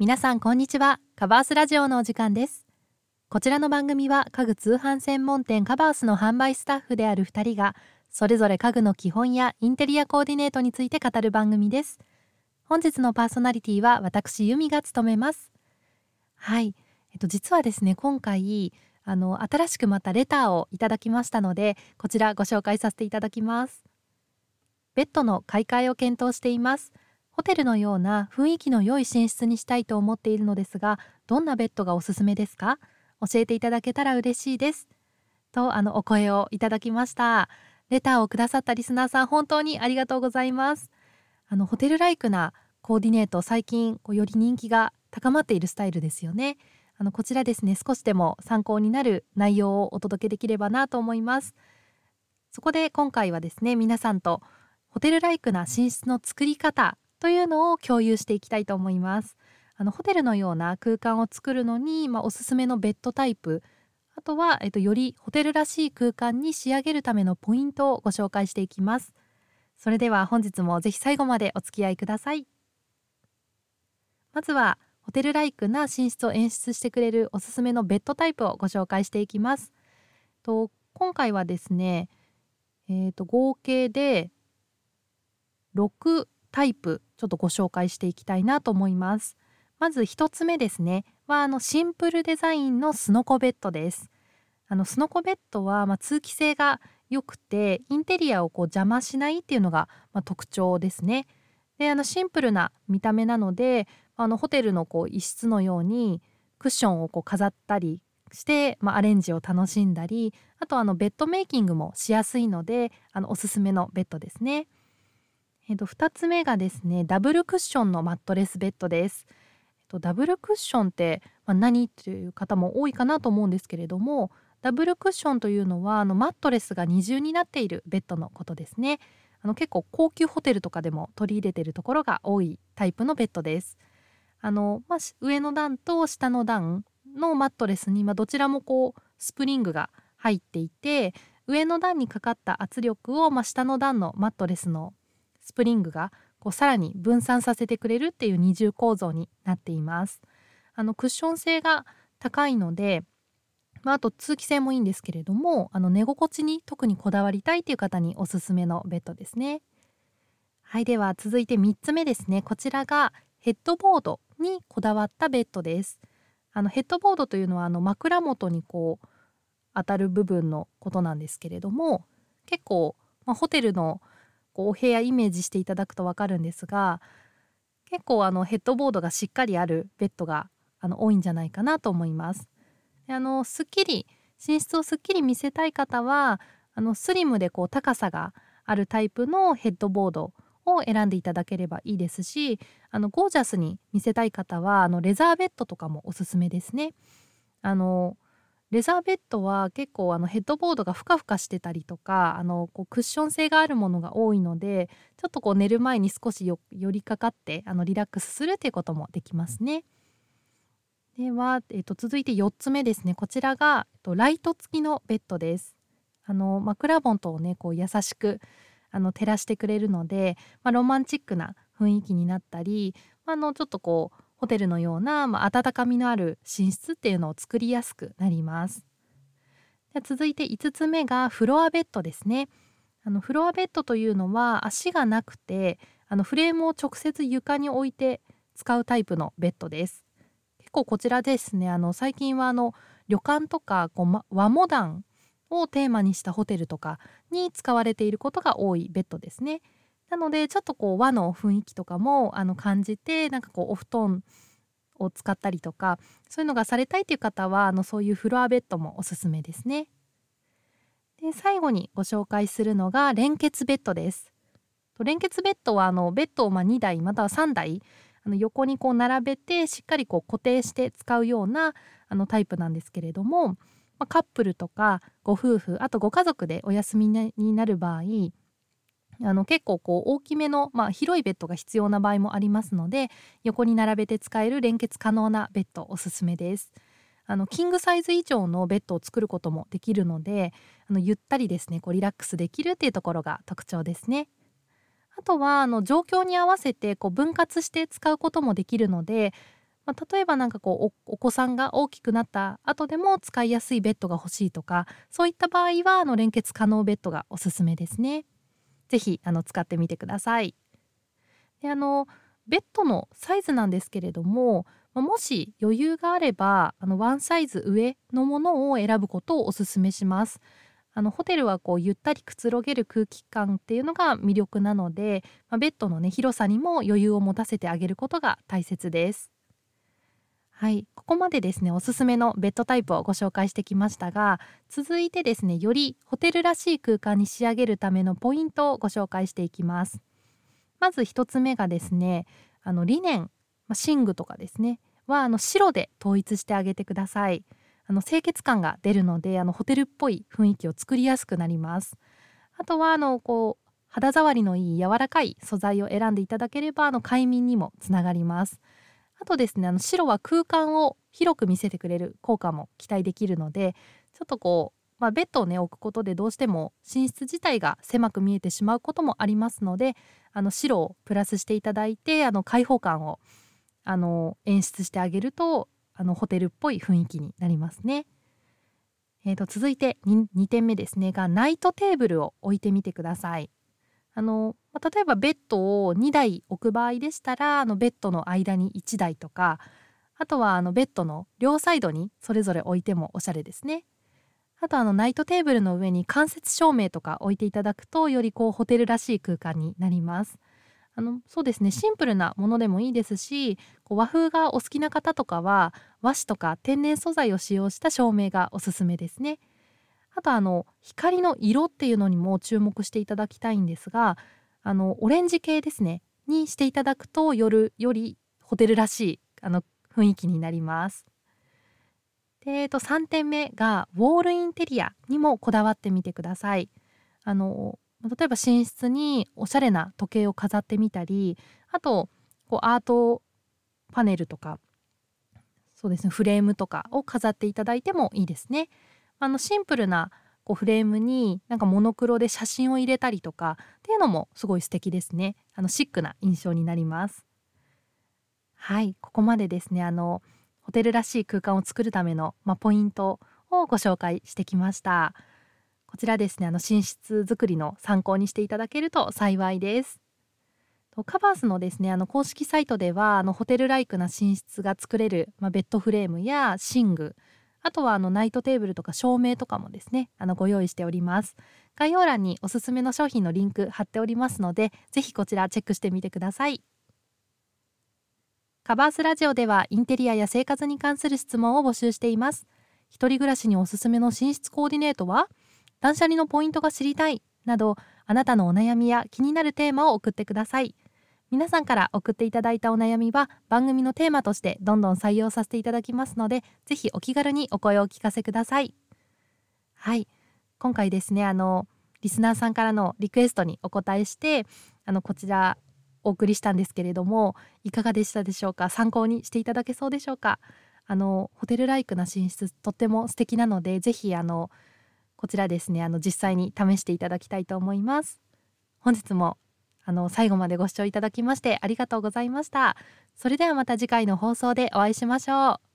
皆さんこんにちは。カバースラジオのお時間です。こちらの番組は家具通販専門店カバースの販売スタッフである2人がそれぞれ家具の基本やインテリアコーディネートについて語る番組です。本日のパーソナリティは私由美が務めます。はい。えっと実はですね今回あの新しくまたレターをいただきましたのでこちらご紹介させていただきます。ベッドの買い替えを検討しています。ホテルのような雰囲気の良い寝室にしたいと思っているのですがどんなベッドがおすすめですか？教えていただけたら嬉しいです。とあのお声をいただきました。レターをくださったリスナーさん本当にありがとうございます。あのホテルライクなコーディネート最近こうより人気が高まっているスタイルですよね。あのこちらですね少しでも参考になる内容をお届けできればなと思います。そこで今回はですね皆さんとホテルライクな寝室の作り方というのを共有していきたいと思います。あのホテルのような空間を作るのに、まあ、おすすめのベッドタイプ。あとは、えっと、よりホテルらしい空間に仕上げるためのポイントをご紹介していきます。それでは本日もぜひ最後までお付き合いください。まずはホテルライクな寝室を演出してくれるおすすめのベッドタイプをご紹介していきます。と今回はですねえーと合計で6タイプちょっとご紹介していきたいなと思います。まず1つ目ですね。はあのシンプルデザインのスノコベッドです。あのスノコベッドはまあ通気性が良くてインテリアをこう邪魔しないっていうのがまあ特徴ですね。であのシンプルな見た目なのであのホテルのこう一室のようにクッションをこう飾ったりして、まあ、アレンジを楽しんだりあとあのベッドメイキングもしやすいのであのおすすめのベッドですね。えっと、2つ目がですねダブルクッションのマットレスベッドです。えっと、ダブルクッションって、まあ、何っていう方も多いかなと思うんですけれどもダブルクッションというのはあのマットレスが二重になっているベッドのことですね。あの結構高級ホテルとかでも取り入れているところが多いタイプのベッドです。あのまあ、上の段と下の段のマットレスに、まあ、どちらもこうスプリングが入っていて上の段にかかった圧力を、まあ、下の段のマットレスのスプリングがこうさらに分散させてくれるっていう二重構造になっています。あのクッション性が高いので、まあ、あと通気性もいいんですけれどもあの寝心地に特にこだわりたいという方におすすめのベッドですね。はいでは続いて3つ目ですねこちらがヘッドボードにこだわったベッドです。あのヘッドボードというのはあの枕元にこう当たる部分のことなんですけれども結構、まあ、ホテルのこうお部屋イメージしていただくと分かるんですが結構あのヘッドボードがしっかりあるベッドがあの多いんじゃないかなと思います。であのすっきり寝室をすっきり見せたい方はあのスリムでこう高さがあるタイプのヘッドボードを選んでいただければいいですしあのゴージャスに見せたい方はあのレザーベッドとかもおすすめですね。あのレザーベッドは結構あのヘッドボードがふかふかしてたりとかあのこうクッション性があるものが多いのでちょっとこう寝る前に少し寄りかかってあのリラックスするということもできますね。では、えっと、続いて4つ目ですねこちらが、えっと、ライト付きのベッドです。あの枕元をねこう優しくあの照らしてくれるので、まあ、ロマンチックな雰囲気になったり、まあのちょっとこうホテルのような、まあ、温かみのある寝室っていうのを作りやすくなります。で続いて5つ目がフロアベッドですね。あのフロアベッドというのは足がなくてあのフレームを直接床に置いて使うタイプのベッドです。結構こちらですねあの最近はあの旅館とかこう、ま、和モダンをテーマにしたホテルとかに使われていることが多いベッドですね。なのでちょっとこう和の雰囲気とかもあの感じてなんかこうお布団を使ったりとかそういうのがされたいという方はあのそういうフロアベッドもおすすめですね。で最後にご紹介するのが連結ベッドです。連結ベッドはあのベッドをま2台または3台あの横にこう並べてしっかりこう固定して使うようなあのタイプなんですけれども、まあ、カップルとかご夫婦あとご家族でお休みになる場合あの結構こう大きめの、まあ、広いベッドが必要な場合もありますので横に並べて使える連結可能なベッドおすすめです。あのキングサイズ以上のベッドを作ることもできるのであのゆったりですねこうリラックスできるっていうところが特徴ですね。あとはあの状況に合わせてこう分割して使うこともできるので、まあ、例えば何かこうお子さんが大きくなった後でも使いやすいベッドが欲しいとかそういった場合はあの連結可能ベッドがおすすめですね。ぜひあの使ってみてください。であのベッドのサイズなんですけれどももし余裕があればあのワンサイズ上のものを選ぶことをおすすめします。あのホテルはこうゆったりくつろげる空気感っていうのが魅力なので、まあ、ベッドのね広さにも余裕を持たせてあげることが大切です。はい、ここまでですねおすすめのベッドタイプをご紹介してきましたが続いてですねよりホテルらしい空間に仕上げるためのポイントをご紹介していきます。まず1つ目がですねあのリネン、ま寝具とかですねはあの白で統一してあげてください。あの清潔感が出るのであのホテルっぽい雰囲気を作りやすくなります。あとはあのこう肌触りのいい柔らかい素材を選んでいただければあの快眠にもつながります。あとですねあの白は空間を広く見せてくれる効果も期待できるのでちょっとこう、まあ、ベッドをね置くことでどうしても寝室自体が狭く見えてしまうこともありますのであの白をプラスしていただいてあの開放感をあの演出してあげるとあのホテルっぽい雰囲気になりますね。えー、と続いて 2, 2点目ですねがナイトテーブルを置いてみてください。あの例えばベッドを2台置く場合でしたらあのベッドの間に1台とかあとはあのベッドの両サイドにそれぞれ置いてもおしゃれですね。あとあのナイトテーブルの上に間接照明とか置いていただくとよりこうホテルらしい空間になります。あのそうですねシンプルなものでもいいですしこう和風がお好きな方とかは和紙とか天然素材を使用した照明がおすすめですね。あとあの光の色っていうのにも注目していただきたいんですがあのオレンジ系ですねにしていただくと夜よりホテルらしいあの雰囲気になります。で、えっと、3点目がウォールインテリアにもこだわってみてください。あの例えば寝室におしゃれな時計を飾ってみたりあとこうアートパネルとかそうですねフレームとかを飾っていただいてもいいですね。あのシンプルなこうフレームになんかモノクロで写真を入れたりとかっていうのもすごい素敵ですね。あのシックな印象になります。はい。ここまでですねあのホテルらしい空間を作るための、ま、ポイントをご紹介してきました。こちらですねあの寝室作りの参考にしていただけると幸いです。カバースのですねあの公式サイトではあのホテルライクな寝室が作れる、まあ、ベッドフレームや寝具あとはあのナイトテーブルとか照明とかもですねあのご用意しております。概要欄におすすめの商品のリンク貼っておりますのでぜひこちらチェックしてみてください。カバースラジオではインテリアや生活に関する質問を募集しています。一人暮らしにおすすめの寝室コーディネートは断捨離のポイントが知りたいなどあなたのお悩みや気になるテーマを送ってください。皆さんから送っていただいたお悩みは番組のテーマとしてどんどん採用させていただきますのでぜひお気軽にお声をお聞かせください。はい。今回ですねあのリスナーさんからのリクエストにお答えしてあのこちらお送りしたんですけれどもいかがでしたでしょうか？参考にしていただけそうでしょうか？あのホテルライクな寝室とっても素敵なのでぜひあのこちらですねあの実際に試していただきたいと思います。本日もあの最後までご視聴いただきましてありがとうございました。それではまた次回の放送でお会いしましょう。